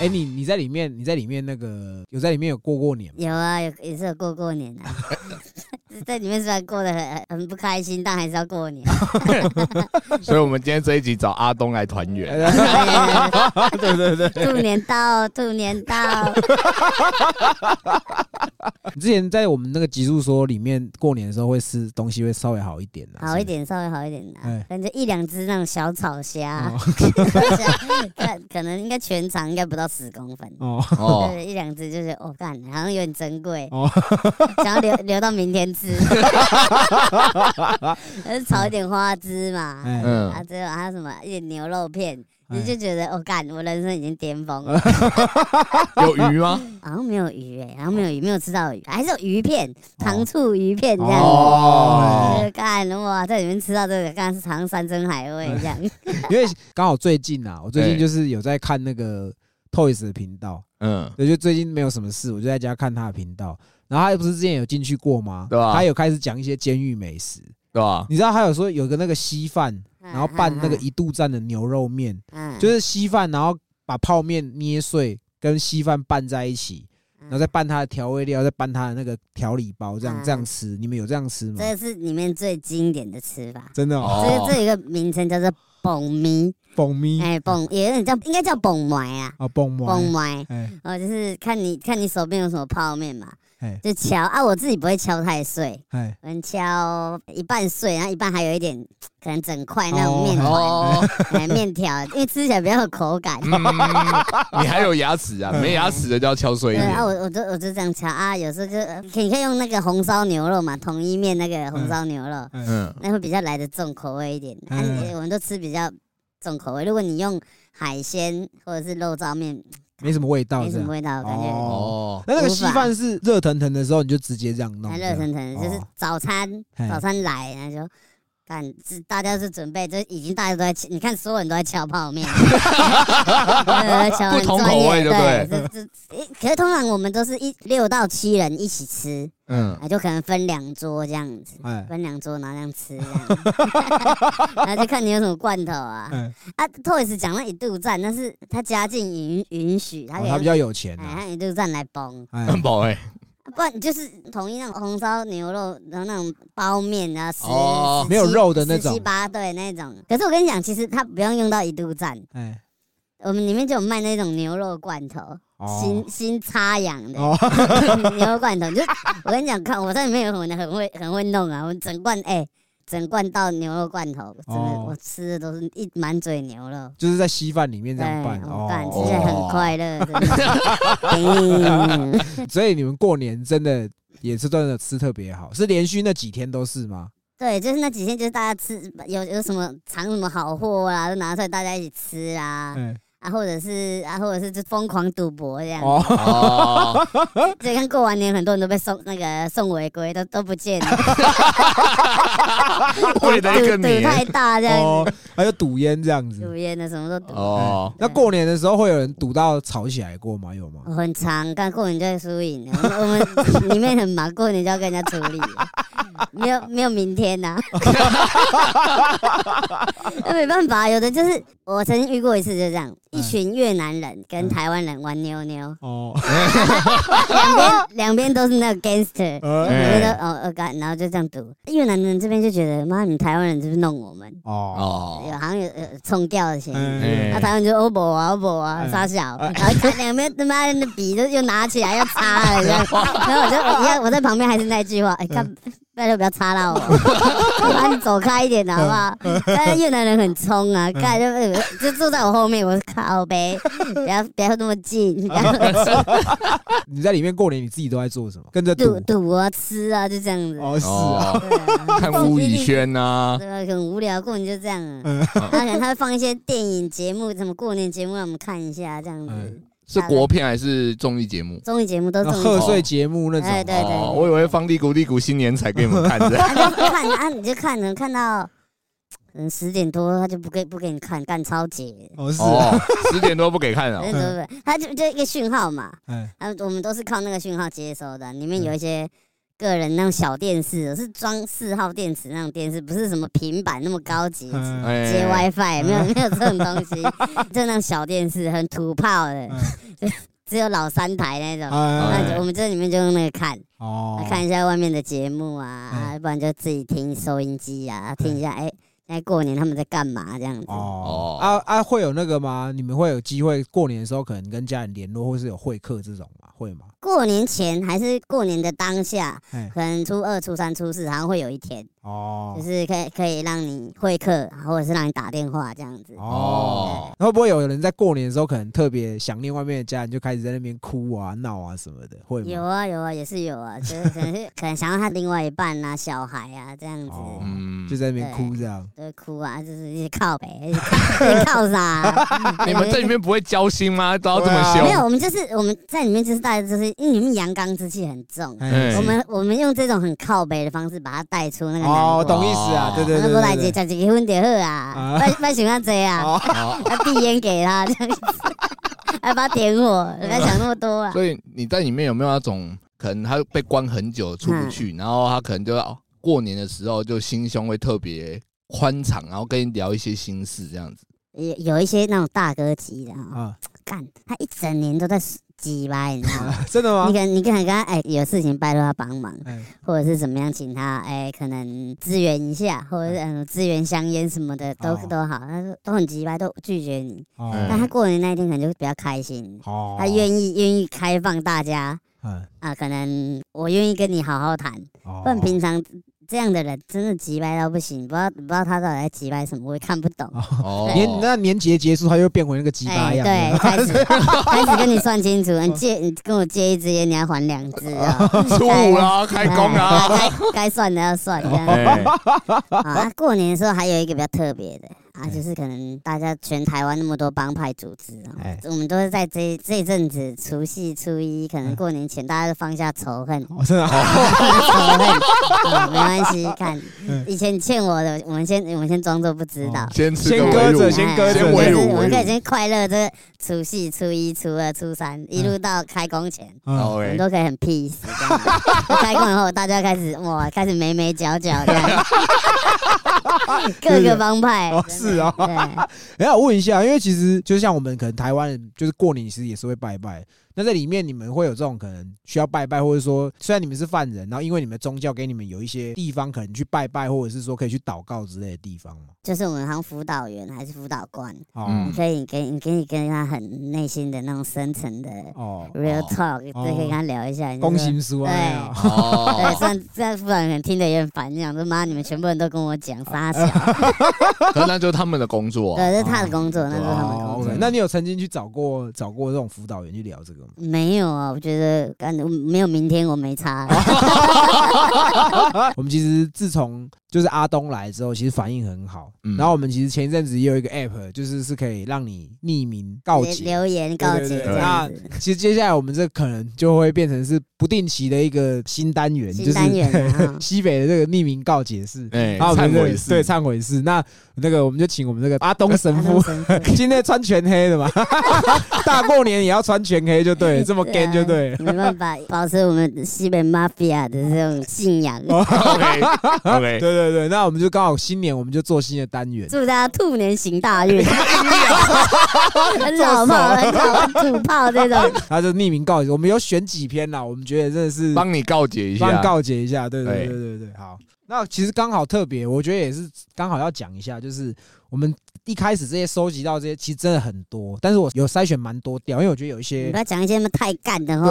哎，你你在里面，你在里面那个有在里面有过过年吗？有啊，有也是有过过年啊。在里面虽然过得很很不开心，但还是要过年。所以，我们今天这一集找阿东来团圆。对。对对，兔年到，兔年到。之前在我们那个集数说里面过年的时候会吃东西会稍微好一点的，好一点，稍微好一点的，反正一两只那种小草虾，可可能应该全长应该不到十公分哦，对，一两只就是哦，干好像有点珍贵，哦想要留留到明天吃，还 是炒一点花枝嘛，嗯，啊，最后还有什么一点牛肉片。你就觉得我干，我人生已经巅峰了。有鱼吗？好像没有鱼哎，好像没有鱼，没有吃到鱼，还是有鱼片，糖醋鱼片这样。哦，干哇，在里面吃到这个，刚刚是尝山珍海味这样。因为刚好最近啊，我最近就是有在看那个 Toys 的频道，嗯，我就最近没有什么事，我就在家看他的频道。然后他不是之前有进去过吗？对吧？他有开始讲一些监狱美食，对吧？你知道他有说有个那个稀饭。然后拌那个一度站的牛肉面，就是稀饭，然后把泡面捏碎，跟稀饭拌在一起，然后再拌它的调味料，再拌它的那个调理包，这样这样吃。你们有这样吃吗？这是里面最经典的吃法，真的哦。这这一个名称叫做“蹦咪”，蹦咪，哎，蹦也有点叫，应该叫蹦埋啊。啊，蹦埋，蹦埋。哦，就是看你看你手边有什么泡面嘛。就敲啊，我自己不会敲太碎，能敲一半碎，然后一半还有一点可能整块那种面团、面条，因为吃起来比较有口感。你还有牙齿啊？没牙齿的就要敲碎一点。啊，我我就我就这样敲啊，有时候就你可以用那个红烧牛肉嘛，统一面那个红烧牛肉，嗯，那会比较来的重口味一点。我们都吃比较重口味，如果你用海鲜或者是肉燥面。没什么味道，没什么味道，感觉哦。那那个稀饭是热腾腾的时候，你就直接这样弄。热腾腾就是早餐，早餐来，然后就。看，是大家是准备，这已经大家都在，你看所有人都在敲泡面，不同口味，对不对？这这，可是通常我们都是一六到七人一起吃，嗯，就可能分两桌这样子，分两桌然后这样吃，然后就看你有什么罐头啊。啊，Toys 讲了一度站，但是他家境允允许，他他比较有钱，他一度站来崩，很饱哎。不然就是统一那种红烧牛肉，然后那种包面啊，十没有肉的那种，七八对那种。可是我跟你讲，其实它不用用到一度站，哎，我们里面就有卖那种牛肉罐头，新新插养的 牛肉罐头。就我跟你讲，看我在里面有很很会很会弄啊，我整罐哎。整罐倒牛肉罐头，真的，我吃的都是一满嘴牛肉，就是在稀饭里面这样拌，拌吃起来很快乐。所以你们过年真的也是真的吃特别好，是连续那几天都是吗？对，就是那几天，就是大家吃有有什么藏什么好货啊，就拿出来大家一起吃啊。啊，或者是啊，或者是就疯狂赌博这样。哦，所以看过完年，很多人都被送那个送违规，都都不见了。为了一个赌太大这样子，还有赌烟这样子。赌烟的什么都赌。哦，那过年的时候会有人赌到吵起来过吗？有吗？很长，刚过年就会输赢。我们里面很忙，过年就要跟人家处理。没有没有明天呐，那没办法，有的就是我曾经遇过一次，就这样，一群越南人跟台湾人玩妞妞，哦，两边两边都是那个 gangster，两边都哦二干，然后就这样赌，越南人这边就觉得妈，你台湾人是不是弄我们？哦，有好像有有冲掉的嫌疑，那台湾就欧博啊欧博啊傻小，然后两边他妈的笔就又拿起来要擦了，然后我就我我在旁边还是那句话，哎看。那就不要插到我，把 你走开一点好不好？但是越南人很冲啊，看就就坐在我后面，我靠呗，不要不要那么近，不要那么近。你在里面过年，你自己都在做什么？跟着赌赌啊，吃啊，就这样子。哦，是啊，看吴宇轩呐，对啊，很无聊，过年就这样啊。他可能他会放一些电影节目，什么过年节目让我们看一下，这样子。是国片还是综艺节目？综艺节目都是贺岁节目那种。对对对，我以为放低谷低谷新年才给你们看的。看啊，你就看，能看到，嗯十点多他就不给不给你看，干超节。哦，是哦，十点多不给看 了。对对对，他就就一个讯号嘛。嗯。啊，我们都是靠那个讯号接收的，里面有一些个人那种小电视，是装四号电池那种电视，不是什么平板那么高级，接 WiFi 没有没有这种东西，就那种小电视，很土炮的，只有老三台那种。那我们这里面就用那个看，看一下外面的节目啊，不然就自己听收音机啊，听一下哎。在过年他们在干嘛这样子？哦，啊啊，会有那个吗？你们会有机会过年的时候可能跟家人联络，或是有会客这种吗？会吗？过年前还是过年的当下，可能初二、初三、初四好像会有一天。哦，就是可以可以让你会客，或者是让你打电话这样子。哦，会不会有人在过年的时候可能特别想念外面的家人，就开始在那边哭啊、闹啊什么的？会有啊，有啊，也是有啊，就是可能是可能想要他另外一半啊、小孩啊这样子，嗯，就在那边哭这样。对，哭啊，就是一些靠呗，靠啥？你们在里面不会交心吗？都要这么凶？没有，我们就是我们在里面就是大家就是因为你们阳刚之气很重，我们我们用这种很靠北的方式把它带出那个。哦，懂意思啊，对对对。过来结，结结婚就好啊，不不喜欢这样，要递烟给他这样子，还把他点火，不要想那么多啊。所以你在里面有没有那种可能他被关很久出不去，然后他可能就要过年的时候就心胸会特别宽敞，然后跟你聊一些心事这样子。有有一些那种大哥级的啊，干他一整年都在。鸡巴，你知道吗？真的吗？你可你可能跟他哎，有事情拜托他帮忙，或者是怎么样，请他哎，可能支援一下，或者是嗯，支援香烟什么的都都好。他说都很鸡巴，都拒绝你。但他过年那一天可能就比较开心，他愿意愿意开放大家，啊，可能我愿意跟你好好谈，不然平常。这样的人真的急掰到不行，不知道不知道他到底在急掰什么，我也看不懂。哦，年那年节结束，他又变回那个急掰样。对，开始开始跟你算清楚，你借你跟我借一支烟，你要还两支啊。初五啦，开工啊，该该算的要算。啊，过年的时候还有一个比较特别的。啊，就是可能大家全台湾那么多帮派组织啊，我们都是在这这阵子除夕初一，可能过年前大家都放下仇恨，真的，仇恨，没关系，看以前欠我的，我们先我们先装作不知道，先先搁着，先搁着，我们可以先快乐这除夕初一、初二、初三，一路到开工前，我们都可以很 peace。开工以后，大家开始哇，开始眉眉角角这样，各个帮派。是啊，哎，我问一下，因为其实就像我们可能台湾人，就是过年其实也是会拜拜。那在里面你们会有这种可能需要拜拜，或者说虽然你们是犯人，然后因为你们宗教给你们有一些地方可能去拜拜，或者是说可以去祷告之类的地方吗？就是我们当辅导员还是辅导官，你可以给你可以跟他很内心的那种深层的哦 real talk，都可以跟他聊一下。公心书啊，对，对，虽然虽然辅导员听得也很烦，你想说妈，你们全部人都跟我讲撒小，那就是他们的工作，对，是他的工作，那是他们的工作。那你有曾经去找过找过这种辅导员去聊这个吗？没有啊，我觉得干没有明天我没差。我们其实自从就是阿东来之后，其实反应很好。然后我们其实前一阵子也有一个 app，就是是可以让你匿名告解、留言告解。那其实接下来我们这可能就会变成是不定期的一个新单元，就是 西北的这个匿名告解室，哎，忏悔室，对，忏悔室。那那个我们就请我们这个阿东神父，今天穿全黑的嘛，大过年也要穿全黑就对，这么干就对，没办法保持我们西北 mafia 的这种信仰。OK，对对对，那我们就刚好新年，我们就做新的单元，祝大家兔年行大运。很老炮，很老土炮这种。他就匿名告解，我们有选几篇啦，我们觉得真的是帮你告解一下，帮告解一下，对对对对对，好。那其实刚好特别，我觉得也是刚好要讲一下，就是我们一开始这些收集到这些，其实真的很多，但是我有筛选蛮多掉，因为我觉得有一些不要讲一些那么太干的话，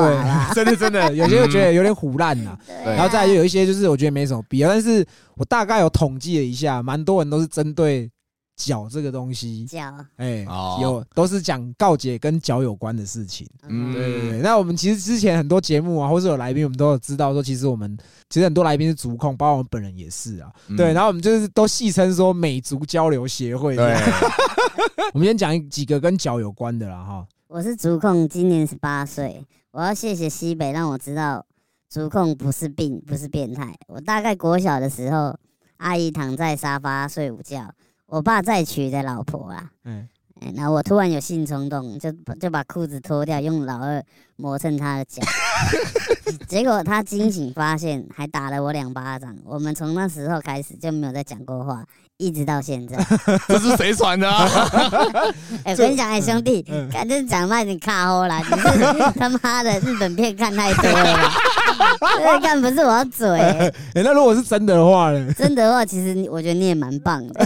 对，真的真的有些我觉得有点虎烂呐，然后再就有一些就是我觉得没什么必要，但是我大概有统计了一下，蛮多人都是针对。脚这个东西，脚，哎，有都是讲告解跟脚有关的事情。嗯，对对对。那我们其实之前很多节目啊，或是有来宾，我们都有知道说，其实我们其实很多来宾是足控，包括我们本人也是啊。对，然后我们就是都戏称说美足交流协会。对，我们先讲几个跟脚有关的啦哈。我是足控，今年十八岁。我要谢谢西北，让我知道足控不是病，不是变态。我大概国小的时候，阿姨躺在沙发睡午觉。我爸再娶的老婆啊，嗯，然后我突然有性冲动，就就把裤子脱掉，用老二磨蹭他的脚，结果他惊醒发现，还打了我两巴掌。我们从那时候开始就没有再讲过话。一直到现在，这是谁传的？哎，我跟你讲，哎，兄弟，反正讲慢你卡后啦，你是他妈的日本片看太多了，看不是我嘴。哎，那如果是真的话呢？真的话，其实我觉得你也蛮棒的。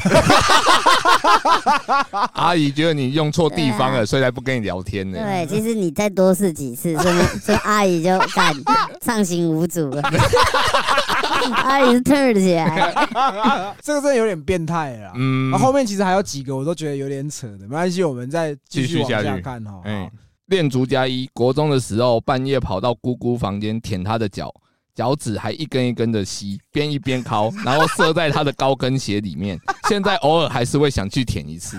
阿姨觉得你用错地方了，所以才不跟你聊天呢。对，其实你再多试几次，说 说阿姨就敢畅行无阻了。阿姨是 turn 起来，这个真的有点变。变态了，嗯，后面其实还有几个，我都觉得有点扯的，没关系，我们再继续往下看哈。哎，练足加一，国中的时候半夜跑到姑姑房间舔她的脚。脚趾还一根一根的吸，边一边敲，然后射在她的高跟鞋里面。现在偶尔还是会想去舔一次。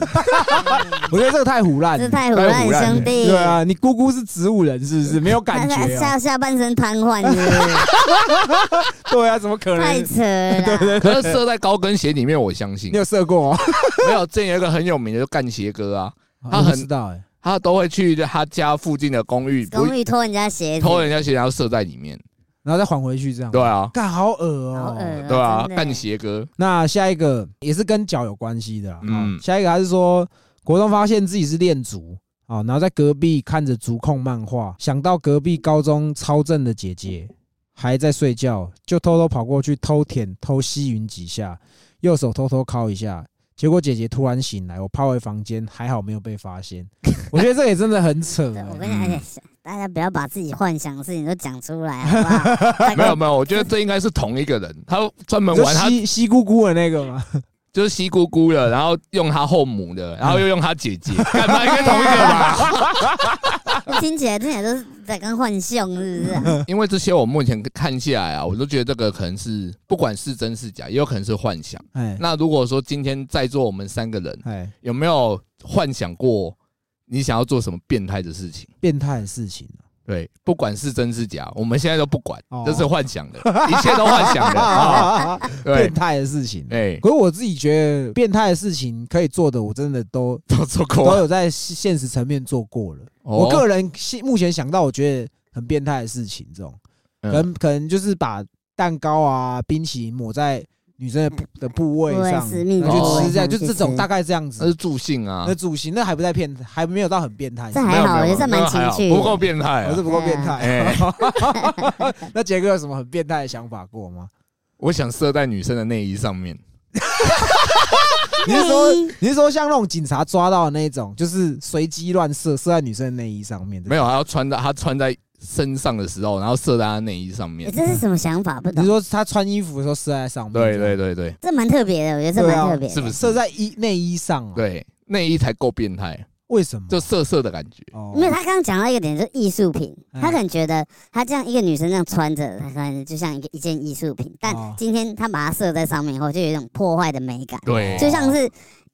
我觉得这个太胡乱，这太胡乱，兄弟。对啊，你姑姑是植物人是不是？没有感觉，下下半身瘫痪是？对啊，怎么可能？太扯了。对对，可是射在高跟鞋里面，我相信。你有射过吗？没有，这有一个很有名的，就干鞋哥啊，他很知道哎，他都会去他家附近的公寓，公寓偷人家鞋，偷人家鞋，然后射在里面。然后再还回去，这样对啊，干好恶哦，对啊，干鞋哥。那下一个也是跟脚有关系的，嗯，下一个还是说国中发现自己是恋足啊，然后在隔壁看着足控漫画，想到隔壁高中超正的姐姐还在睡觉，就偷偷跑过去偷舔偷吸吮几下，右手偷偷敲一下。结果姐姐突然醒来，我跑回房间，还好没有被发现。我觉得这也真的很扯。我跟你讲，大家不要把自己幻想的事情都讲出来，好不好？没有没有，我觉得这应该是同一个人，他专门玩他西西姑姑的那个吗？就是西姑姑的，然后用他后母的，然后又用他姐姐，干嘛应该同一个吧？听起来听起来都是在跟幻象，是不是？因为这些我目前看下来啊，我都觉得这个可能是不管是真是假，也有可能是幻想。哎那如果说今天在座我们三个人，哎有没有幻想过你想要做什么变态的事情？变态的事情。对，不管是真是假，我们现在都不管，这是幻想的，一切都幻想的，变态的事情。哎，可是我自己觉得，变态的事情可以做的，我真的都 都做过，都有在现实层面做过了。我个人现目前想到，我觉得很变态的事情，这种可能可能就是把蛋糕啊、冰淇淋抹在。女生的部的部位上，去吃这样，就这种大概这样子。那是助兴啊，那助兴，那还不太变，还没有到很变态。这还好，也是蛮情趣，不够变态，还是不够变态。那杰哥有什么很变态的想法过吗？我想射在女生的内衣上面。你是说你是说像那种警察抓到的那种，就是随机乱射，射在女生的内衣上面？没有，还要穿在她穿在。身上的时候，然后射在他内衣上面。这是什么想法？不懂。你说他穿衣服的时候射在上面？对对对对，这蛮特别的，我觉得这蛮特别。是不是射在衣内衣上？对，内衣才够变态。为什么？就色色的感觉。因为他刚刚讲到一个点，就是艺术品。他可能觉得他这样一个女生这样穿着，他可能就像一个一件艺术品。但今天他把它射在上面以后，就有一种破坏的美感。对，就像是。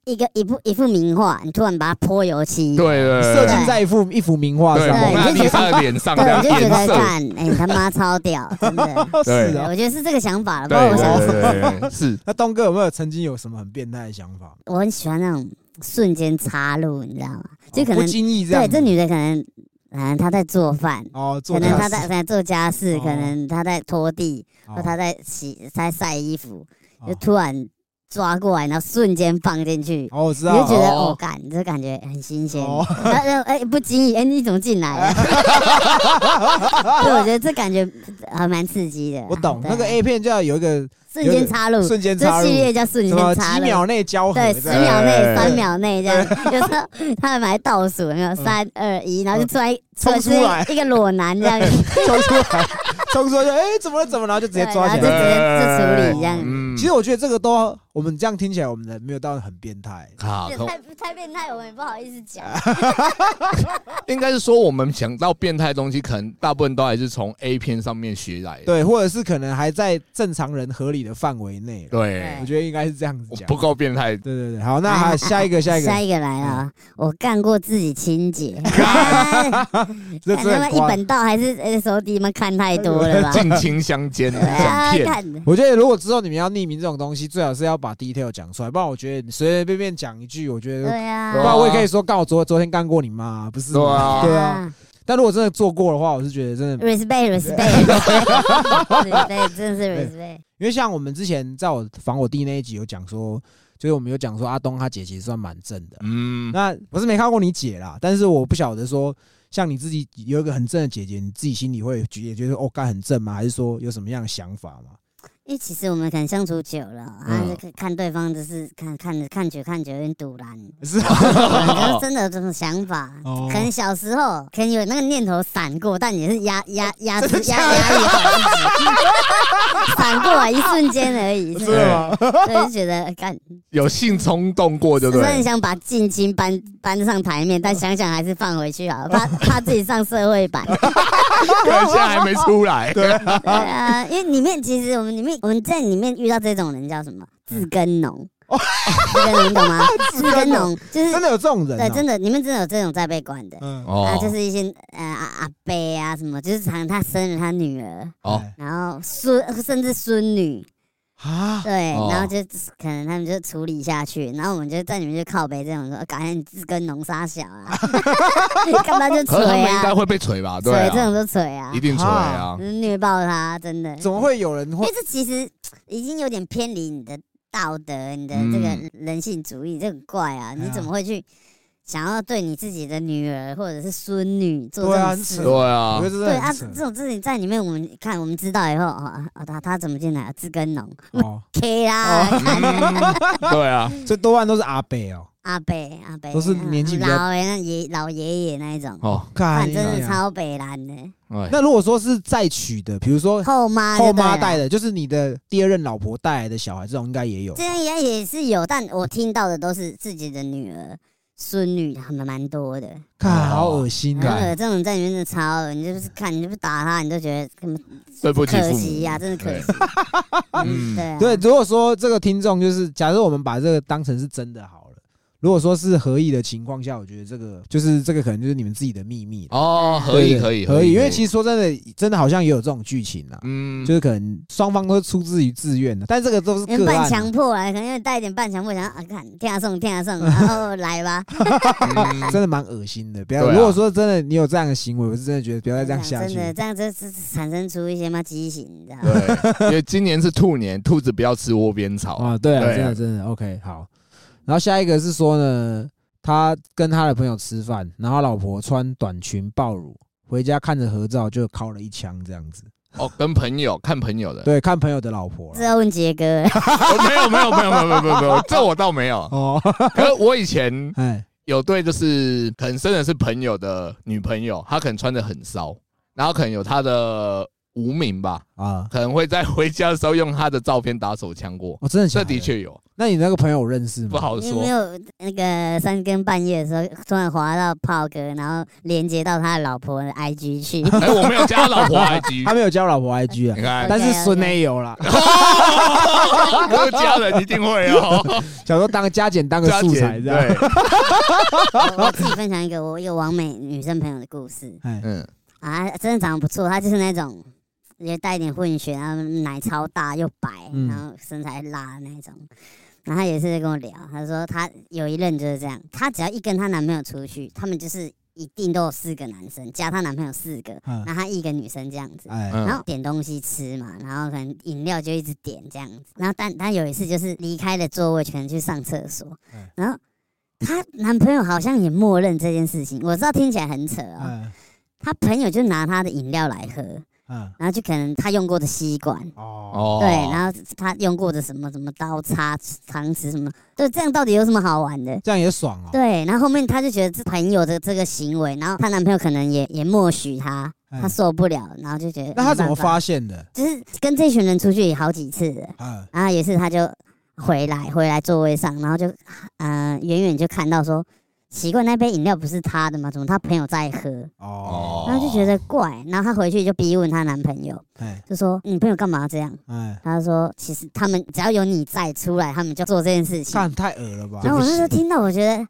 一个一幅一幅名画，你突然把它泼油漆，对对，设计在一幅一幅名画上，对，就觉得脸上，对，我就觉得看，哎，他妈超屌，真的，是啊，我觉得是这个想法了。对对 对，是。那东哥有没有曾经有什么很变态的想法？我很喜欢那种瞬间插入，你知道吗？就可能不经意这样。对，这女的可能，可能她在做饭，哦，可能她在在做家事，可能她在拖地，或她在洗在晒衣服，就突然。抓过来，然后瞬间放进去，哦，我知道，你就觉得哦，感这感觉很新鲜。然后哎，不经意，哎，你怎么进来了？对，我觉得这感觉还蛮刺激的。我懂，那个 A 片就要有一个瞬间插入，瞬间插入，这系列叫瞬间插入，几秒内交合，对，十秒内、三秒内这样。有时候他们还倒数，有没有？三二一，然后就出来，冲出来一个裸男这样，冲出来，冲出来就哎，怎么了？怎么了？就直接抓起来，就直接就处理这样。其实我觉得这个都。我们这样听起来，我们的没有到很变态，好太太变态，我们也不好意思讲。应该是说，我们想到变态的东西，可能大部分都还是从 A 片上面学来的，对，或者是可能还在正常人合理的范围内。对，我觉得应该是这样子讲，不够变态。对对对，好，那还下一个，下一个，下一个来了。我干过自己清洁，这他妈一本道还是 S O D 们看太多了吧？近亲相奸的片。我觉得如果之后你们要匿名这种东西，最好是要把。detail 讲出来，不然我觉得你随随便便讲一句，我觉得对啊，不然我也可以说，刚好昨昨天干过你妈，不是？对啊，对啊。但如果真的做过的话，我是觉得真的 respect，respect，respect，真的是 respect。因为像我们之前在我防我弟那一集有讲说，就是我们有讲说阿东他姐其实算蛮正的。嗯，那我是没看过你姐啦，但是我不晓得说，像你自己有一个很正的姐姐，你自己心里会也觉得哦，该很正吗？还是说有什么样的想法吗？因为其实我们可能相处久了，啊，看对方就是看看着看久看久有点堵然，是，真的有这种想法。可能小时候可能有那个念头闪过，但也是压压压制 压压抑好自己，闪过一瞬间而已，是吗？所以就觉得干有性冲动过，就对。很想把近亲搬搬上台面，但想想还是放回去好了，怕怕自己上社会版。现在还没出来，对啊，因为里面其实我们里面。我们在里面遇到这种人叫什么？自耕农，自耕农懂吗？自耕农就是真的有这种人，对，真的，你们真的有这种在被管的，啊，就是一些呃阿阿伯啊什么，就是常他生了他女儿，哦，然后孙甚至孙女。啊，对，然后就可能他们就处理下去，然后我们就在里面就靠背这种说，赶紧自耕农杀小啊，干嘛就锤啊？应该会被锤吧？对，这种就锤啊，一定锤啊，虐爆他，真的。怎么会有人？因为这其实已经有点偏离你的道德，你的这个人性主义，这很怪啊！你怎么会去？想要对你自己的女儿或者是孙女做这种事，对啊，对啊，这种事情在里面，我们看，我们知道以后啊，他他怎么进来？自耕农，K 啦，对啊，这多半都是阿伯哦，阿北阿北都是年纪老爷老爷爷那一种。哦，看真是超北蓝的。那如果说是再娶的，比如说后妈后妈带的，就是你的第二任老婆带来的小孩，这种应该也有，这样也也是有，但我听到的都是自己的女儿。孙女他们蛮多的，看好恶心啊！这种在里面的超恶，你就是看，你就不打他，你都觉得根本对不起可惜呀，真的可惜。嗯，对对，如果说这个听众就是，假设我们把这个当成是真的好。如果说是合意的情况下，我觉得这个就是这个可能就是你们自己的秘密哦。合意可以可以，因为其实说真的，真的好像也有这种剧情啊。嗯，就是可能双方都出自于自愿的，但这个都是半强迫啊，可能因为带一点半强迫，想啊看听下送听下送，然后来吧。真的蛮恶心的，不要。如果说真的你有这样的行为，我是真的觉得不要再这样下去。真的这样子是产生出一些嘛畸形，你知道吗？对，因为今年是兔年，兔子不要吃窝边草啊。对啊，真的真的 OK 好。然后下一个是说呢，他跟他的朋友吃饭，然后老婆穿短裙暴乳，回家看着合照就敲了一枪这样子。哦，跟朋友 看朋友的，对，看朋友的老婆。是要问杰哥。没有没有没有没有没有没有，这我倒没有。哦，可是我以前有对，就是可能真的是朋友的女朋友，她可能穿的很骚，然后可能有她的。无名吧，啊，可能会在回家的时候用他的照片打手枪过。哦，真的，这的确有。那你那个朋友认识吗？不好说。有没有那个三更半夜的时候，突然滑到炮哥，然后连接到他的老婆的 IG 去？哎，我没有加老婆 IG，他没有加老婆 IG 啊。你看，但是孙内有 了。各家人一定会哦。想说当加减当个素材，对。我自己分享一个我一个完美女生朋友的故事。嗯啊，真的长得不错，她就是那种。也带一点混血，然后奶超大又白，然后身材辣那种。然后他也是在跟我聊，他说他有一任就是这样，他只要一跟他男朋友出去，他们就是一定都有四个男生加他男朋友四个，然后他一个女生这样子，然后点东西吃嘛，然后可能饮料就一直点这样子。然后但他有一次就是离开了座位，可能去上厕所，然后她男朋友好像也默认这件事情。我知道听起来很扯啊，他朋友就拿她的饮料来喝。嗯，然后就可能他用过的吸管哦，对，然后他用过的什么什么刀叉、汤匙什么，对，这样到底有什么好玩的？这样也爽哦。对，然后后面他就觉得这朋友的这个行为，然后她男朋友可能也也默许他，他受不了，然后就觉得那他怎么发现的？就是跟这群人出去好几次的，嗯，然后也是他就回来回来座位上，然后就嗯远远就看到说。奇怪，那杯饮料不是他的吗？怎么他朋友在喝？哦，然后就觉得怪，然后他回去就逼问她男朋友，就说你朋友干嘛这样？哎，他说其实他们只要有你在出来，他们就做这件事情。太恶了吧？然后我那时候听到，我觉得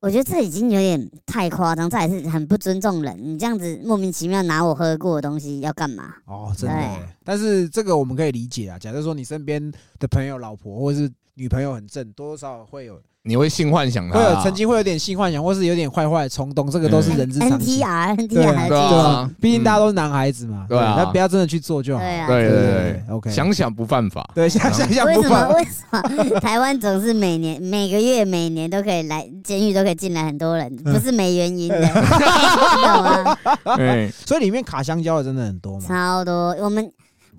我觉得这已经有点太夸张，这也是很不尊重人。你这样子莫名其妙拿我喝过的东西要干嘛？哦，真的。但是这个我们可以理解啊。假设说你身边的朋友、老婆或者是女朋友很正，多多少少会有。你会性幻想他，会曾经会有点性幻想，或是有点坏坏的冲动，这个都是人之常情。NTR，NTR，对啊，毕竟大家都是男孩子嘛，对啊，那不要真的去做就好。对对对，OK，想想不犯法。对，想想想不犯法。为什么？为什么？台湾总是每年、每个月、每年都可以来监狱，都可以进来很多人，不是没原因的，知道吗？对，所以里面卡香蕉的真的很多吗？超多，我们。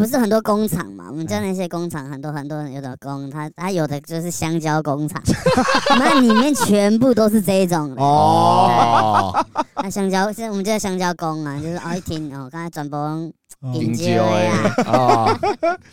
不是很多工厂嘛？我们家那些工厂很多很多人有的工，他他有的就是香蕉工厂，那里面全部都是这种的。哦。那香蕉，现在我们叫香蕉工啊，就是哦一听哦，刚才转播香蕉啊，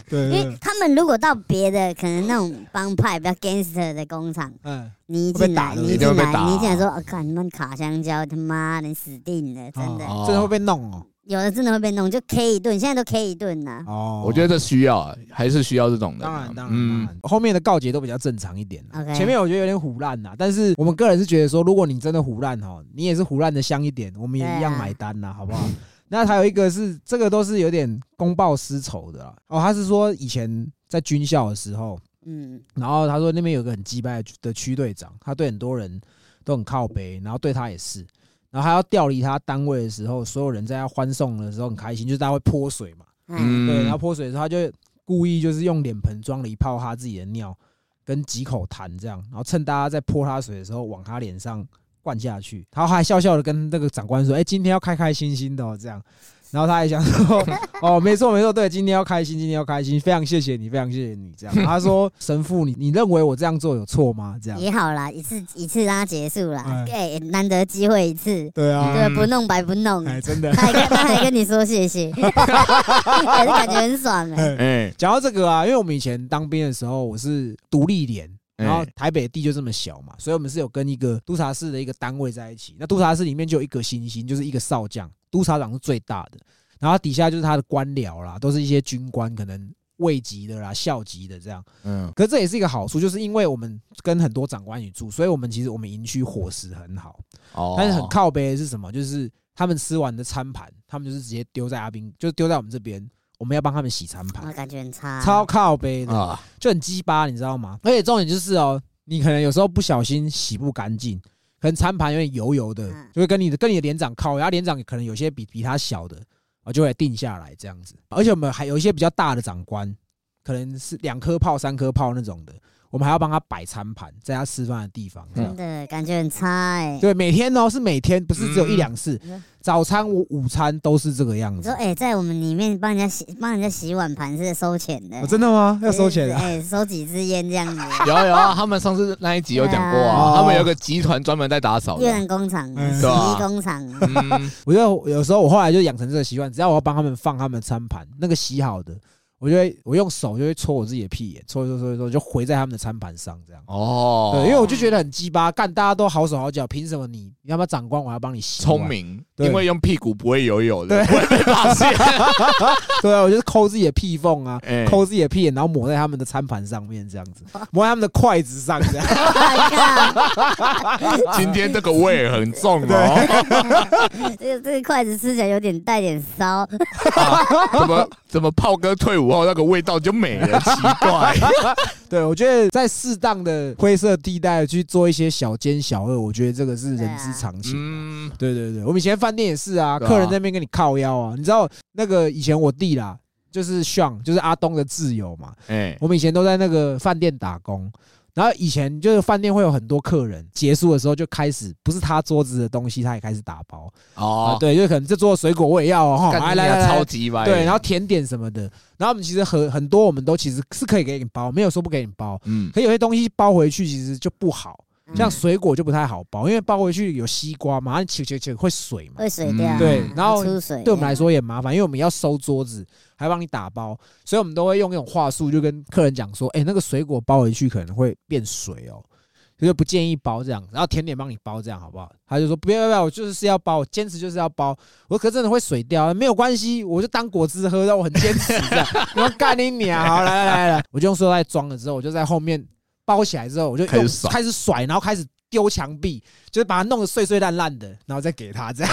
对，因为他们如果到别的可能那种帮派比较 gangster 的工厂，嗯，你一进来，你一进来，你一进来说，我靠，你们卡香蕉，他妈的死定了，真的，真的会被弄哦。有的真的会被弄，就 K 一顿，现在都 K 一顿呐。哦，我觉得这需要，还是需要这种的。当然，当然，嗯，后面的告捷都比较正常一点。前面我觉得有点虎烂呐，但是我们个人是觉得说，如果你真的虎烂哈，你也是虎烂的香一点，我们也一样买单呐，好不好？那还有一个是，这个都是有点公报私仇的哦。他是说以前在军校的时候，嗯，然后他说那边有个很击败的区队长，他对很多人都很靠背，然后对他也是。然后他要调离他单位的时候，所有人在他欢送的时候很开心，就是大家会泼水嘛，嗯，对，然后泼水的时候他就故意就是用脸盆装了一泡他自己的尿，跟几口痰这样，然后趁大家在泼他水的时候往他脸上灌下去，然后还笑笑的跟那个长官说：“哎，今天要开开心心的哦。这样。”然后他还想说：“ 哦，没错没错，对，今天要开心，今天要开心，非常谢谢你，非常谢谢你。”这样。他说：“神父，你你认为我这样做有错吗？”这样。也好啦，一次一次让他结束了，哎，难得机会一次，对啊，对，不弄白不弄，哎，真的，他还他还跟你说谢谢，感觉很爽哎。哎，讲到这个啊，因为我们以前当兵的时候，我是独立连，然后台北地就这么小嘛，所以我们是有跟一个督察室的一个单位在一起，那督察室里面就有一个星星，就是一个少将。督察长是最大的，然后底下就是他的官僚啦，都是一些军官，可能位级的啦、校级的这样。嗯，可是这也是一个好处，就是因为我们跟很多长官一起住，所以我们其实我们营区伙食很好。哦。但是很靠背的是什么？就是他们吃完的餐盘，他们就是直接丢在阿兵，就丢在我们这边，我们要帮他们洗餐盘。感觉很差。超靠背的，就很鸡巴，你知道吗？而且重点就是哦，你可能有时候不小心洗不干净。可能餐盘有点油油的，就会跟你的跟你的连长靠，然后连长可能有些比比他小的，啊，就会定下来这样子。而且我们还有一些比较大的长官，可能是两颗炮、三颗炮那种的。我们还要帮他摆餐盘，在他吃饭的地方，真的感觉很差哎。对，每天哦是每天，不是只有一两次。早餐、午午餐都是这个样子。说哎，在我们里面帮人家洗，帮人家洗碗盘是收钱的。真的吗？要收钱的？哎，收几支烟这样子。有有啊，他们上次那一集有讲过啊，他们有个集团专门在打扫。越南工厂、洗衣工厂。我觉得有时候我后来就养成这个习惯，只要我要帮他们放他们餐盘，那个洗好的。我就会我用手就会戳我自己的屁眼，戳戳戳戳，就回在他们的餐盘上，这样。哦，对，因为我就觉得很鸡巴，干大家都好手好脚，凭什么你你要不要长官，我要帮你洗？聪明，因为用屁股不会游泳的，不会被发现。对啊，我就是抠自己的屁缝啊，抠自己的屁眼，然后抹在他们的餐盘上面，这样子，抹在他们的筷子上，这样。今天这个味很重哦。这个这个筷子吃起来有点带点骚。怎么怎么炮哥退伍？后那个味道就没了，奇怪。对，我觉得在适当的灰色地带去做一些小奸小恶，我觉得这个是人之常情。嗯，对对对，我们以前饭店也是啊，客人在那边跟你靠腰啊，你知道那个以前我弟啦，就是像就是阿东的挚友嘛，哎，我们以前都在那个饭店打工。然后以前就是饭店会有很多客人，结束的时候就开始不是他桌子的东西，他也开始打包。哦，对，就可能这桌水果我也要哦，来来来，超级对，然后甜点什么的，然后我们其实很很多我们都其实是可以给你包，没有说不给你包，嗯，可有些东西包回去其实就不好。像水果就不太好包，因为包回去有西瓜嘛，切切切会水嘛，会水掉。对，然后对我们来说也麻烦，因为我们要收桌子，还帮你打包，所以我们都会用一种话术，就跟客人讲说：“哎，那个水果包回去可能会变水哦，就是不建议包这样。然后甜点帮你包这样好不好？”他就说：“不要不要，我就是是要包，我坚持就是要包。我可真的会水掉，没有关系，我就当果汁喝，让我很坚持这样。我要干你娘！好来来来来，我就用塑料袋装了之后，我就在后面。”包起来之后，我就开始甩，然后开始丢墙壁，就是把它弄得碎碎烂烂的，然后再给他这样。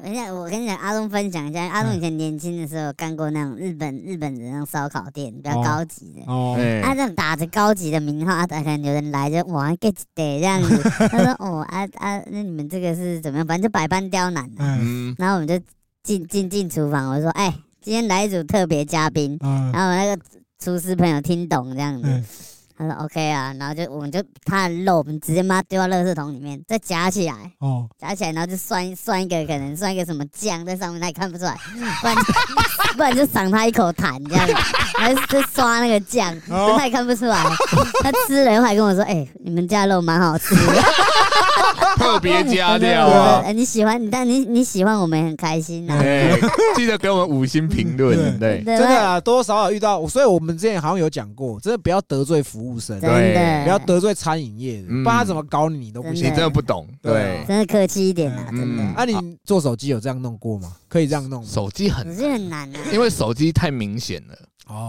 等一下，我跟你讲，阿东分享一下，阿东以前年轻的时候干过那种日本日本的那种烧烤店，比较高级的。哦。他这种打着高级的名号，可能有人来就哇 get 得这样子。他说：“哦啊啊，那你们这个是怎么样？反正就百般刁难。”嗯。然后我们就进进进厨房，我说：“哎，今天来一组特别嘉宾。”然后那个厨师朋友听懂这样子。他说 OK 啊，然后就我们就他的肉，我们直接把它丢到垃圾桶里面，再夹起来，哦，夹起来，然后就涮涮一个，可能涮一个什么酱在上面，他也看不出来，不然不然就赏他一口痰这样子，还是就刷那个酱，他也看不出来，他吃了后还跟我说，哎，你们家肉蛮好吃。特别加料啊！你喜欢，但你你喜欢，我们很开心呐。记得给我们五星评论，对，真的啊，多多少少遇到，所以我们之前好像有讲过，真的不要得罪服务生，对，不要得罪餐饮业，不然他怎么搞你，你都不行，你真的不懂，对，真的客气一点啊，真的。那你做手机有这样弄过吗？可以这样弄？手机很，手机很难啊，因为手机太明显了。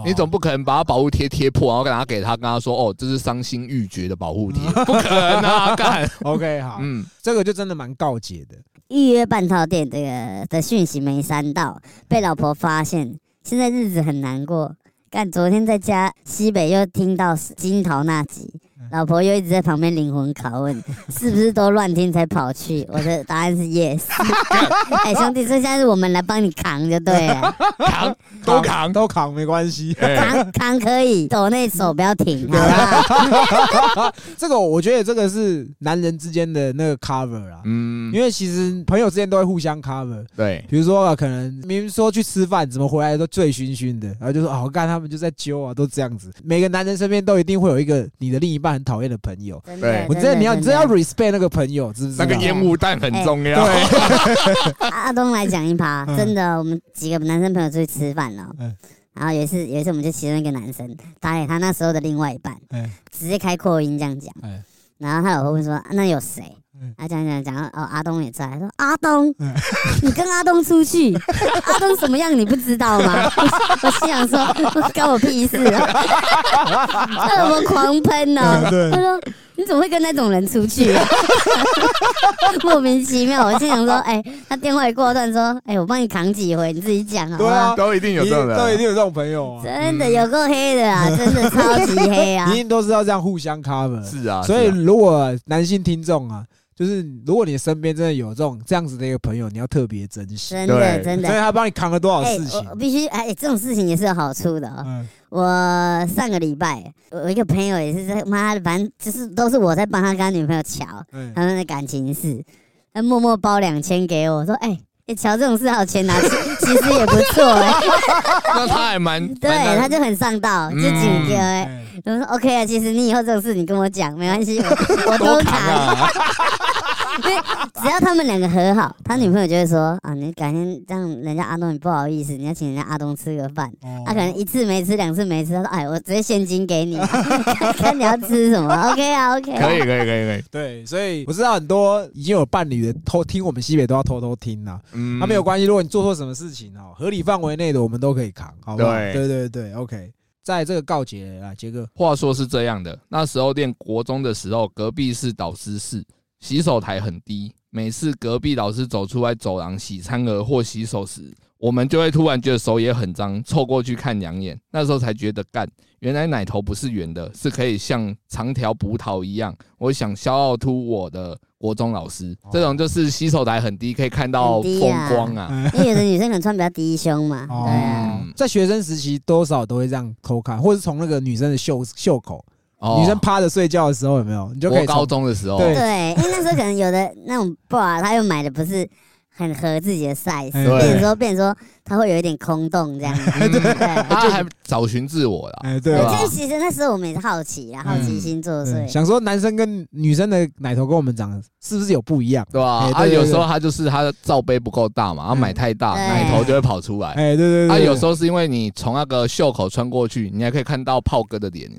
你总不可能把它保护贴贴破，然后拿给他，跟他说：“哦，这是伤心欲绝的保护贴。”不可能啊！干，OK，好，嗯，这个就真的蛮告解的。预约半套店这个的讯息没删到，被老婆发现，现在日子很难过。干，昨天在家西北又听到金桃那集。老婆又一直在旁边灵魂拷问，是不是都乱听才跑去？我的答案是 yes。哎，兄弟，这现在是我们来帮你扛就对了，扛都扛都扛没关系，扛扛可以，抖那手不要停，好 这个我觉得这个是男人之间的那个 cover 啊，嗯，因为其实朋友之间都会互相 cover，对，比如说可能明明说去吃饭，怎么回来都醉醺醺的，然后就说哦，我看他们就在揪啊，都这样子。每个男人身边都一定会有一个你的另一半。很讨厌的朋友，对。我真的你要你真的。要 respect 那个朋友，是不知道？那个烟雾弹很重要。阿东来讲一趴，真的，我们几个男生朋友出去吃饭了，然后有一次有一次我们就其中一个男生打给他那时候的另外一半，直接开扩音这样讲，然后他老婆问说：“那有谁？”他讲讲讲哦，阿东也在，说阿东，你跟阿东出去，阿东什么样你不知道吗？我心想说，关我屁事啊！他怎么狂喷呢？他说你怎么会跟那种人出去？莫名其妙。我心想说，哎，他电话一挂断，说，哎，我帮你扛几回，你自己讲好不好？都一定有这种人，都一定有这种朋友啊！真的有够黑的啊，真的超级黑啊！一定都是要这样互相 cover。是啊，所以如果男性听众啊。就是如果你身边真的有这种这样子的一个朋友，你要特别珍惜，真的真的，所以他帮你扛了多少事情，我必须哎，这种事情也是有好处的啊。我上个礼拜，我一个朋友也是在妈的，反正就是都是我在帮他跟他女朋友瞧他们的感情事，他默默包两千给我，说哎。哎，瞧这种事还有钱拿，其实也不错哎。那他还蛮 对，他就很上道，就紧贴哎。我说 OK 啊，其实你以后这种事你跟我讲没关系，我 都扛。因为只要他们两个和好，他女朋友就会说啊，你改天让人家阿东你不好意思，你要请人家阿东吃个饭。他可能一次没吃，两次没吃，他说哎，我直接现金给你，看你要吃什么。OK 啊，OK。可以，可以，可以，可以。对，所以我知道很多已经有伴侣的偷听我们西北都要偷偷听呐。嗯，那没有关系，如果你做错什么事情哦，合理范围内的我们都可以扛，好不好？对，对，对，对，OK。在这个告解啊，杰哥，话说是这样的，那时候念国中的时候，隔壁是导师室，洗手台很低，每次隔壁老师走出来走廊洗餐盒或洗手时，我们就会突然觉得手也很脏，凑过去看两眼，那时候才觉得干，原来奶头不是圆的，是可以像长条葡萄一样。我想消奥突我的。国中老师这种就是洗手台很低，可以看到风光啊。因为有的女生可能穿比较低胸嘛。对啊，在学生时期多少都会这样偷看，或者是从那个女生的袖袖口，女生趴着睡觉的时候有没有？你就可以。高中的时候。对，因为那时候可能有的那种 bra，他又买的不是。很合自己的 size，变成说，变成说，他会有一点空洞这样子，对，他还找寻自我了，哎，对，就其实那时候我们也是好奇啊，好奇心作祟，想说男生跟女生的奶头跟我们长是不是有不一样，对吧？啊，有时候他就是他的罩杯不够大嘛，然后买太大，奶头就会跑出来，哎，对对对，啊，有时候是因为你从那个袖口穿过去，你还可以看到炮哥的脸，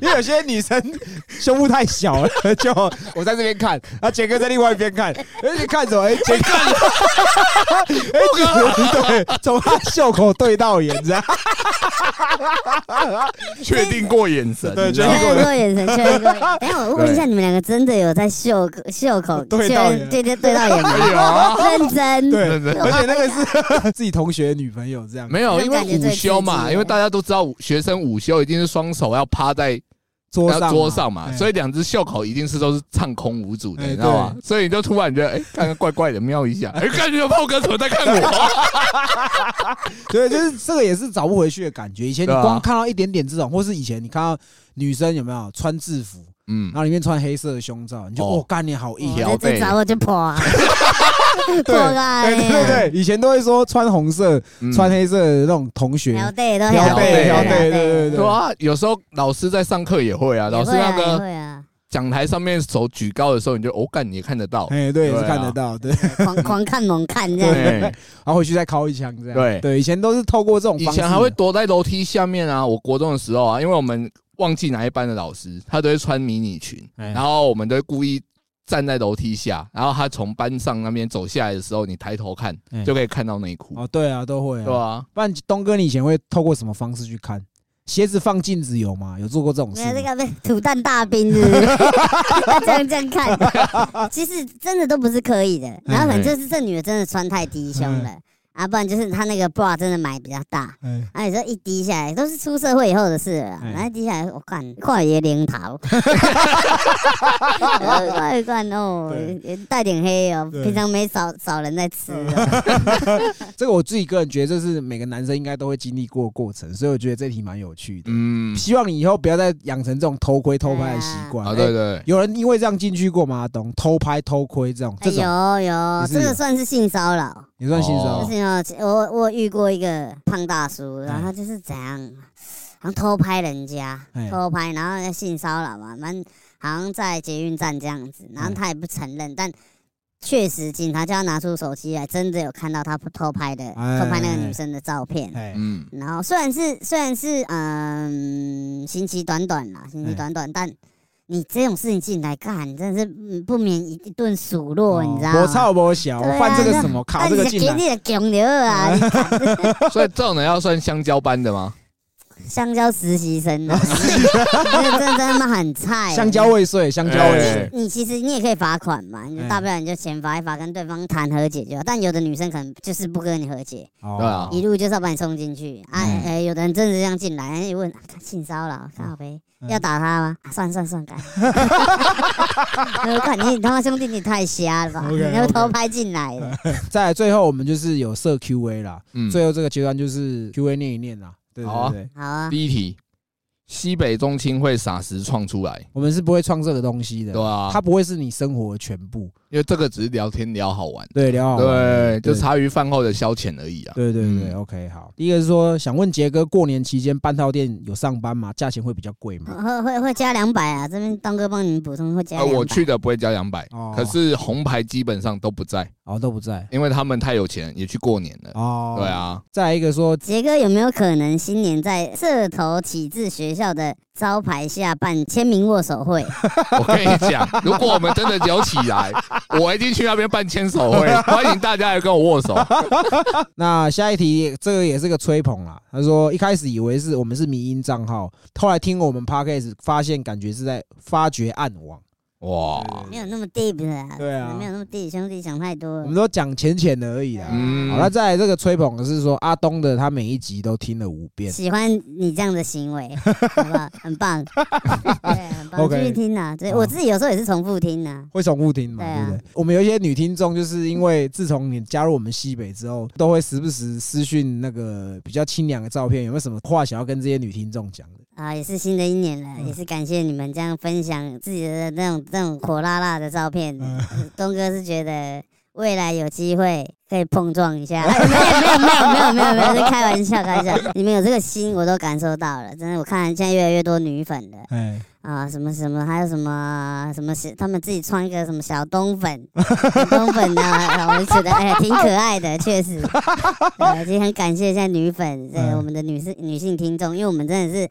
因为有些女生胸部太小了，就我在这边看，啊，杰哥在另外一边看，而且看什么？哎，杰哥，哎，对，从他袖口对到眼，这样，确定过眼神，对，确定过眼神，确定过。哎，我问一下，你们两个真的有在袖袖口对到对对对到眼吗？认真，对，而且那个是自己同学女朋友这样，没有，因为午休嘛，因为大家都知道学生午休一定是双手要趴在。桌上桌上嘛，所以两只袖口一定是都是畅空无阻的，你知道吗？所以你就突然觉得，哎，看看怪怪的，瞄一下，哎，感觉炮哥怎么在看我？对，就是这个也是找不回去的感觉。以前你光看到一点点这种，或是以前你看到女生有没有穿制服，嗯，然后里面穿黑色的胸罩，你就哦，干你好硬，这找我就破。对对对对，以前都会说穿红色、穿黑色的那种同学，挑对都挑对挑对对对对。啊！有时候老师在上课也会啊，老师那个讲台上面手举高的时候，你就哦干，你也看得到，哎对，是看得到，对，狂狂看猛看这样，然后回去再敲一枪这样，对。对，以前都是透过这种，以前还会躲在楼梯下面啊。我国中的时候啊，因为我们忘记哪一班的老师，他都会穿迷你裙，然后我们都会故意。站在楼梯下，然后他从班上那边走下来的时候，你抬头看就可以看到内裤。哦，对啊，都会，啊对啊。不然东哥，你以前会透过什么方式去看？鞋子放镜子有吗？有做过这种事？那个土蛋大兵是不是？这样这样看，其实真的都不是可以的。然后反正就是这女的真的穿太低胸了。啊，不然就是他那个 bra 真的买比较大，嗯，啊，你说一滴下来都是出社会以后的事了，然后滴下来我看快也零头 快快哦，带点黑哦，平常没少少人在吃。这个我自己个人觉得这是每个男生应该都会经历过过程，所以我觉得这题蛮有趣的。嗯，希望你以后不要再养成这种偷窥偷拍的习惯。啊，对对，有人因为这样进去过吗？懂偷拍偷窥这种？有有，这个算是性骚扰。也算性骚扰。我我遇过一个胖大叔，然后他就是怎样，好像偷拍人家，偷拍，然后性骚扰嘛，蛮好像在捷运站这样子，然后他也不承认，但确实警察叫他拿出手机来，真的有看到他偷拍的，偷拍那个女生的照片。嗯，然后虽然是虽然是嗯，刑期短短啦，刑期短短，但。你这种事情进来干，真是不免一顿数落，你知道吗？我操，我小，我犯这个什么，卡这个进来，你的强牛啊！所以这种人要算香蕉班的吗？香蕉实习生啊，真真真的很菜。香蕉未遂，香蕉未遂。你其实你也可以罚款嘛，你大不了你就先罚一罚，跟对方谈和解就好。但有的女生可能就是不跟你和解，对啊，一路就是要把你送进去。哎哎，有的人真的这样进来，一问性骚扰，好呗。要打他吗？算算算，改。我 看你他妈兄弟，你太瞎了吧！你要偷拍进来了。在最后，我们就是有设 Q&A 啦。嗯，最后这个阶段就是 Q&A 念一念啦。对对对，好啊。第一题。西北中青会撒时创出来，我们是不会创这个东西的，对啊，它不会是你生活的全部，因为这个只是聊天聊好玩，对，聊好玩，对，就茶余饭后的消遣而已啊。对对对，OK，好。第一个是说，想问杰哥，过年期间半套店有上班吗？价钱会比较贵吗？会会会加两百啊，这边东哥帮你们补充会加。呃，我去的不会加两百，可是红牌基本上都不在。哦，都不在，因为他们太有钱，也去过年了。哦，对啊。再一个说，杰哥有没有可能新年在社头启智学校的招牌下办签名握手会？我跟你讲，如果我们真的有起来，我一定去那边办签手会，欢迎大家来跟我握手。那下一题，这个也是个吹捧啦。他说一开始以为是我们是迷音账号，后来听我们 podcast 发现，感觉是在发掘暗网。哇，没有那么 deep 的，对啊，没有那么 deep，兄弟想太多。我们都讲浅浅的而已啊。好，那再来这个吹捧是说阿东的，他每一集都听了五遍，喜欢你这样的行为，好不好？很棒，对，很棒，继续听啊。对，我自己有时候也是重复听啊，会重复听嘛，对不对？我们有一些女听众，就是因为自从你加入我们西北之后，都会时不时私讯那个比较清凉的照片，有没有什么话想要跟这些女听众讲的？啊，也是新的一年了，也是感谢你们这样分享自己的那种那种火辣辣的照片。东哥是觉得未来有机会可以碰撞一下，没有没有没有没有没有没有，是开玩笑开玩笑。你们有这个心，我都感受到了，真的。我看现在越来越多女粉了，啊什么什么，还有什么什么是他们自己穿一个什么小东粉，东粉啊，我觉得哎呀挺可爱的，确实。其实很感谢现在女粉，对我们的女士女性听众，因为我们真的是。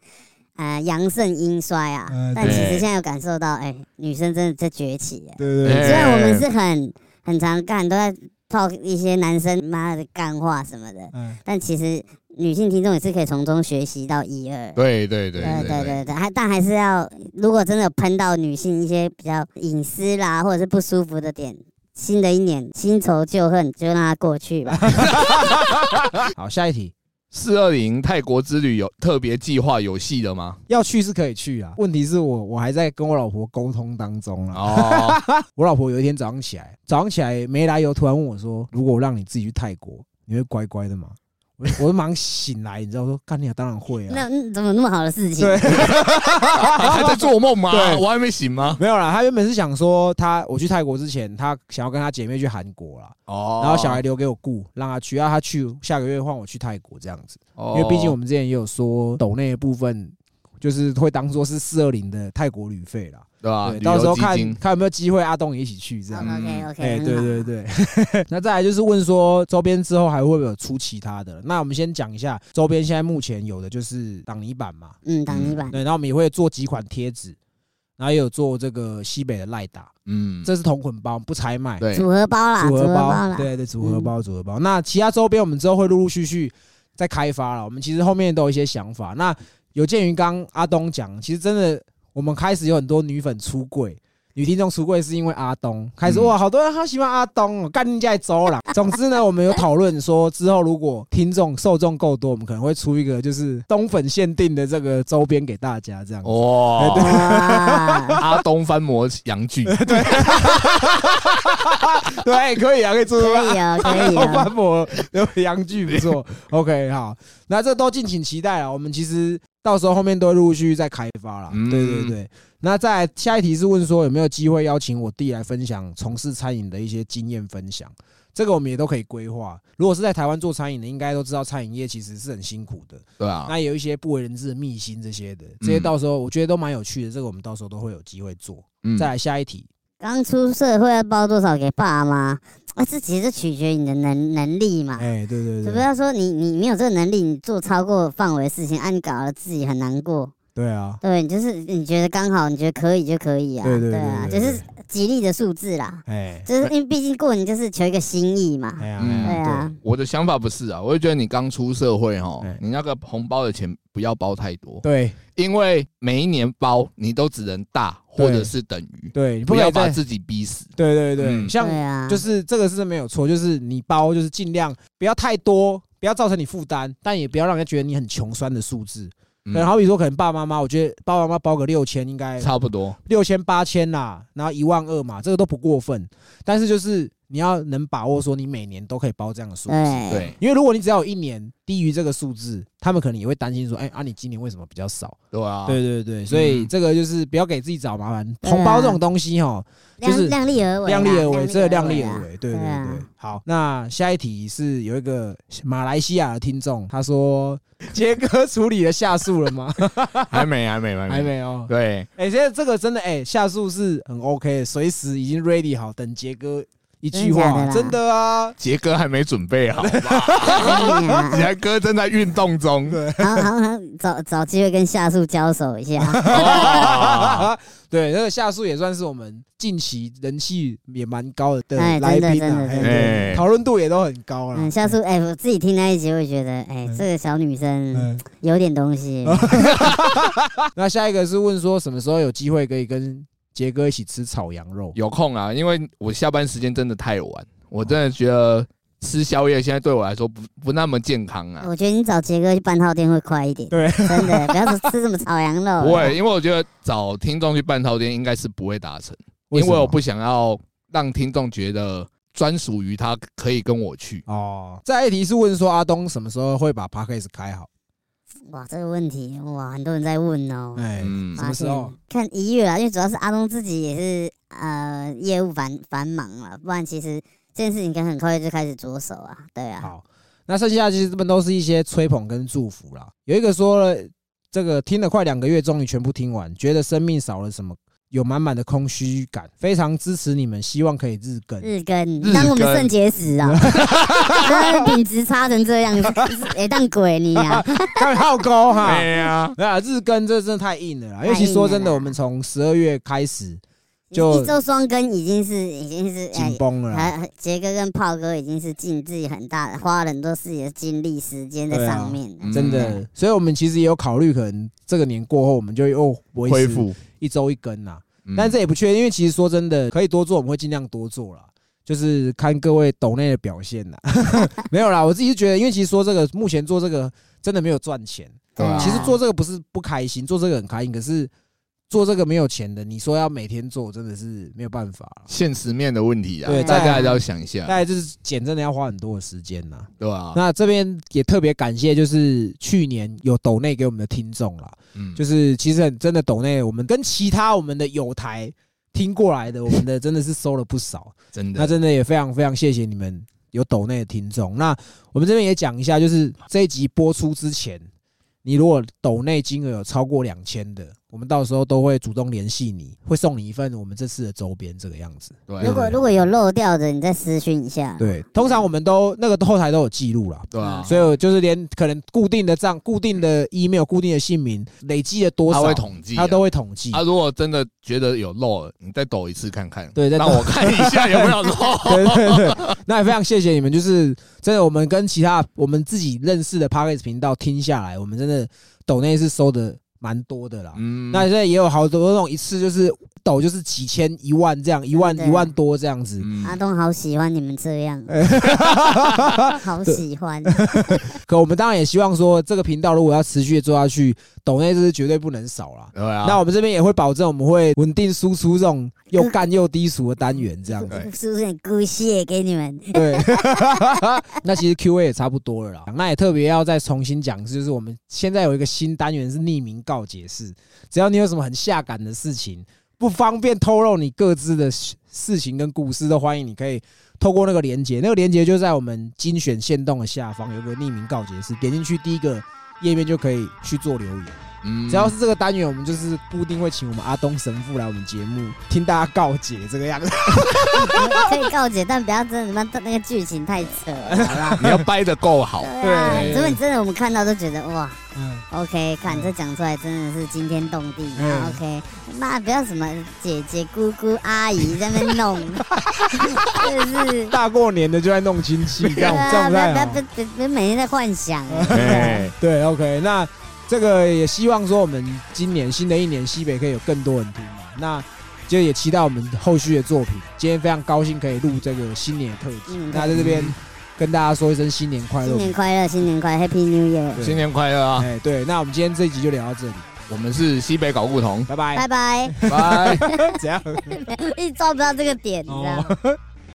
呃阳盛阴衰啊，但其实现在有感受到，哎，女生真的在崛起。对对，虽然我们是很很常干，都在套一些男生妈的干话什么的，但其实女性听众也是可以从中学习到一二。对对对对对对对，还但还是要，如果真的有喷到女性一些比较隐私啦，或者是不舒服的点。新的一年，新仇旧恨就让它过去吧。好，下一题，四二零泰国之旅有特别计划有戏的吗？要去是可以去啊，问题是我我还在跟我老婆沟通当中啊。哦，我老婆有一天早上起来，早上起来没来由，突然问我说：“如果我让你自己去泰国，你会乖乖的吗？”我就忙醒来，你知道说干你啊，当然会啊。那怎么那么好的事情？对，还在做梦吗？对，我还没醒吗？没有啦，他原本是想说，他我去泰国之前，他想要跟他姐妹去韩国啦。哦。然后小孩留给我雇，让他去，让他去下个月换我去泰国这样子。哦。因为毕竟我们之前也有说，抖那部分就是会当做是四二零的泰国旅费啦。对吧？到时候看看有没有机会，阿东也一起去这样。OK OK。哎，对对对。那再来就是问说，周边之后还会不会有出其他的？那我们先讲一下周边，现在目前有的就是挡泥板嘛。嗯，挡泥板。对，然后我们也会做几款贴纸，然后也有做这个西北的赖打。嗯，这是同捆包，不拆卖。对，组合包啦，组合包。对对，组合包，组合包。那其他周边我们之后会陆陆续续再开发了。我们其实后面都有一些想法。那有鉴于刚阿东讲，其实真的。我们开始有很多女粉出柜，女听众出柜是因为阿东开始哇，好多人好喜欢阿东，干人家走了。总之呢，我们有讨论说，之后如果听众受众够多，我们可能会出一个就是东粉限定的这个周边给大家，这样哇，阿东翻模洋剧，对，对，可以啊，可以做，可以啊，可以啊，翻模洋剧不错，OK，好，那这都敬请期待啊，我们其实。到时候后面都会陆陆续续在开发了，对对对。那再下一题是问说有没有机会邀请我弟来分享从事餐饮的一些经验分享，这个我们也都可以规划。如果是在台湾做餐饮的，应该都知道餐饮业其实是很辛苦的，对啊。那有一些不为人知的秘辛这些的，这些到时候我觉得都蛮有趣的，这个我们到时候都会有机会做。再来下一题。刚出社会要包多少给爸妈？啊，这其实取决于你的能能力嘛。哎，对对对。不要说你你没有这个能力，你做超过范围的事情，啊，你搞得自己很难过。对啊。对，就是你觉得刚好，你觉得可以就可以啊。对对对。对啊，就是吉利的数字啦。哎。就是因为毕竟过年就是求一个心意嘛。哎呀。对啊。我的想法不是啊，我就觉得你刚出社会哈，你那个红包的钱不要包太多。对。因为每一年包你都只能大。或者是等于对，不要把自己逼死。对对对，像就是这个是没有错，就是你包就是尽量不要太多，不要造成你负担，但也不要让人家觉得你很穷酸的数字。对，好比说可能爸爸妈妈，我觉得爸爸妈妈包个六千应该差不多，六千八千啦，然后一万二嘛，这个都不过分。但是就是你要能把握说你每年都可以包这样的数字，对，因为如果你只要有一年低于这个数字，他们可能也会担心说，哎啊，你今年为什么比较少？对啊，对对对，所以这个就是不要给自己找麻烦。红包这种东西哈，就是量力而为，量力而为，这个量力而为，对对对。好，那下一题是有一个马来西亚的听众，他说。杰哥处理了下树了吗？还没，还没，还没哦。对，哎，现在这个真的，哎，下树是很 OK，随时已经 ready 好，等杰哥一句话，真的啊。杰哥还没准备好，杰哥正在运动中，好好好，找找机会跟夏树交手一下。对，那个夏树也算是我们近期人气也蛮高的来宾啊，讨论度也都很高了。嗯，夏树，哎，我自己听那一集会觉得，哎，这个小女生有点东西。那下一个是问说，什么时候有机会可以跟杰哥一起吃炒羊肉？有空啊，因为我下班时间真的太晚，我真的觉得。吃宵夜现在对我来说不不那么健康啊！我觉得你找杰哥去办套店会快一点。对，真的不要说吃什么炒羊肉。不会，因为我觉得找听众去办套店应该是不会达成，因为我不想要让听众觉得专属于他可以跟我去。哦，再一题是问说阿东什么时候会把 p a c k a g e 开好？哇，这个问题哇，很多人在问哦。哎，什么时候？看一月啊，因为主要是阿东自己也是呃业务繁繁忙了，不然其实。这件事情可以很快就开始着手啊，对啊。好，那剩下其实这边都是一些吹捧跟祝福啦。有一个说了，这个听了快两个月，终于全部听完，觉得生命少了什么，有满满的空虚感，非常支持你们，希望可以日更。日更，当我们肾结石啊，品质差成这样，哎，当鬼你呀，刚好高哈。对呀，没有日更，这真的太硬了啦。尤其说真的，我们从十二月开始就一周双更，已经是已经是紧绷了。杰哥跟炮哥已经是尽自己很大，花了很多自己的精力时间在上面，真的。所以我们其实也有考虑，可能这个年过后，我们就又恢复。一周一根呐，但这也不确定，因为其实说真的，可以多做，我们会尽量多做啦，就是看各位抖内的表现啦。没有啦，我自己是觉得，因为其实说这个，目前做这个真的没有赚钱。对，其实做这个不是不开心，做这个很开心，可是。做这个没有钱的，你说要每天做，真的是没有办法。现实面的问题啊，对，大家还是要想一下。大概就是剪，真的要花很多的时间呐，对吧？那这边也特别感谢，就是去年有抖内给我们的听众啦，嗯，就是其实真的抖内，我们跟其他我们的友台听过来的，我们的真的是收了不少，真的。那真的也非常非常谢谢你们有抖内的听众。那我们这边也讲一下，就是这一集播出之前，你如果抖内金额有超过两千的。我们到时候都会主动联系你，会送你一份我们这次的周边，这个样子。对，如果如果有漏掉的，你再私讯一下。对，通常我们都那个后台都有记录了。对啊，所以就是连可能固定的账、固定的 email、固定的姓名，累积了多少，他会统计，他都会统计。他如果真的觉得有漏了，你再抖一次看看。对，再让我看一下有没有漏。对对对，那也非常谢谢你们，就是真的，我们跟其他我们自己认识的 p a r k e s 频道听下来，我们真的抖内是收的。蛮多的啦，嗯，那现在也有好多那种一次就是抖就是几千一万这样，一万一万多这样子。阿东好喜欢你们这样，好喜欢。可我们当然也希望说，这个频道如果要持续做下去，抖内这是绝对不能少了。对啊，那我们这边也会保证我们会稳定输出这种又干又低俗的单元，这样 子。是不是故谢给你们？对。那其实 Q A 也差不多了啦。那也特别要再重新讲，就是我们现在有一个新单元是匿名告解室，只要你有什么很下感的事情，不方便透露你各自的事情跟故事，都欢迎你可以透过那个连接，那个连接就在我们精选线动的下方有个匿名告解室，点进去第一个页面就可以去做留言。嗯，只要是这个单元，我们就是固定会请我们阿东神父来我们节目听大家告解这个样子。可以告解，但不要真的那那个剧情太扯，好吧？你要掰的够好。对，如果你真的我们看到都觉得哇，嗯，OK，看这讲出来真的是惊天动地。OK，那不要什么姐姐、姑姑、阿姨在那弄，就 是大过年的就在弄亲戚，这样这样不太好。别别别每天在幻想。对，OK，那。这个也希望说，我们今年新的一年西北可以有更多人听嘛，那就也期待我们后续的作品。今天非常高兴可以录这个新年的特辑，那在这边跟大家说一声新年快乐，新年快乐，新年快乐，Happy New Year，新年快乐啊！哎，对，那我们今天这一集就聊到这里，我们是西北搞不同，拜拜，拜拜，拜，怎样？一直抓不到这个点，你知道。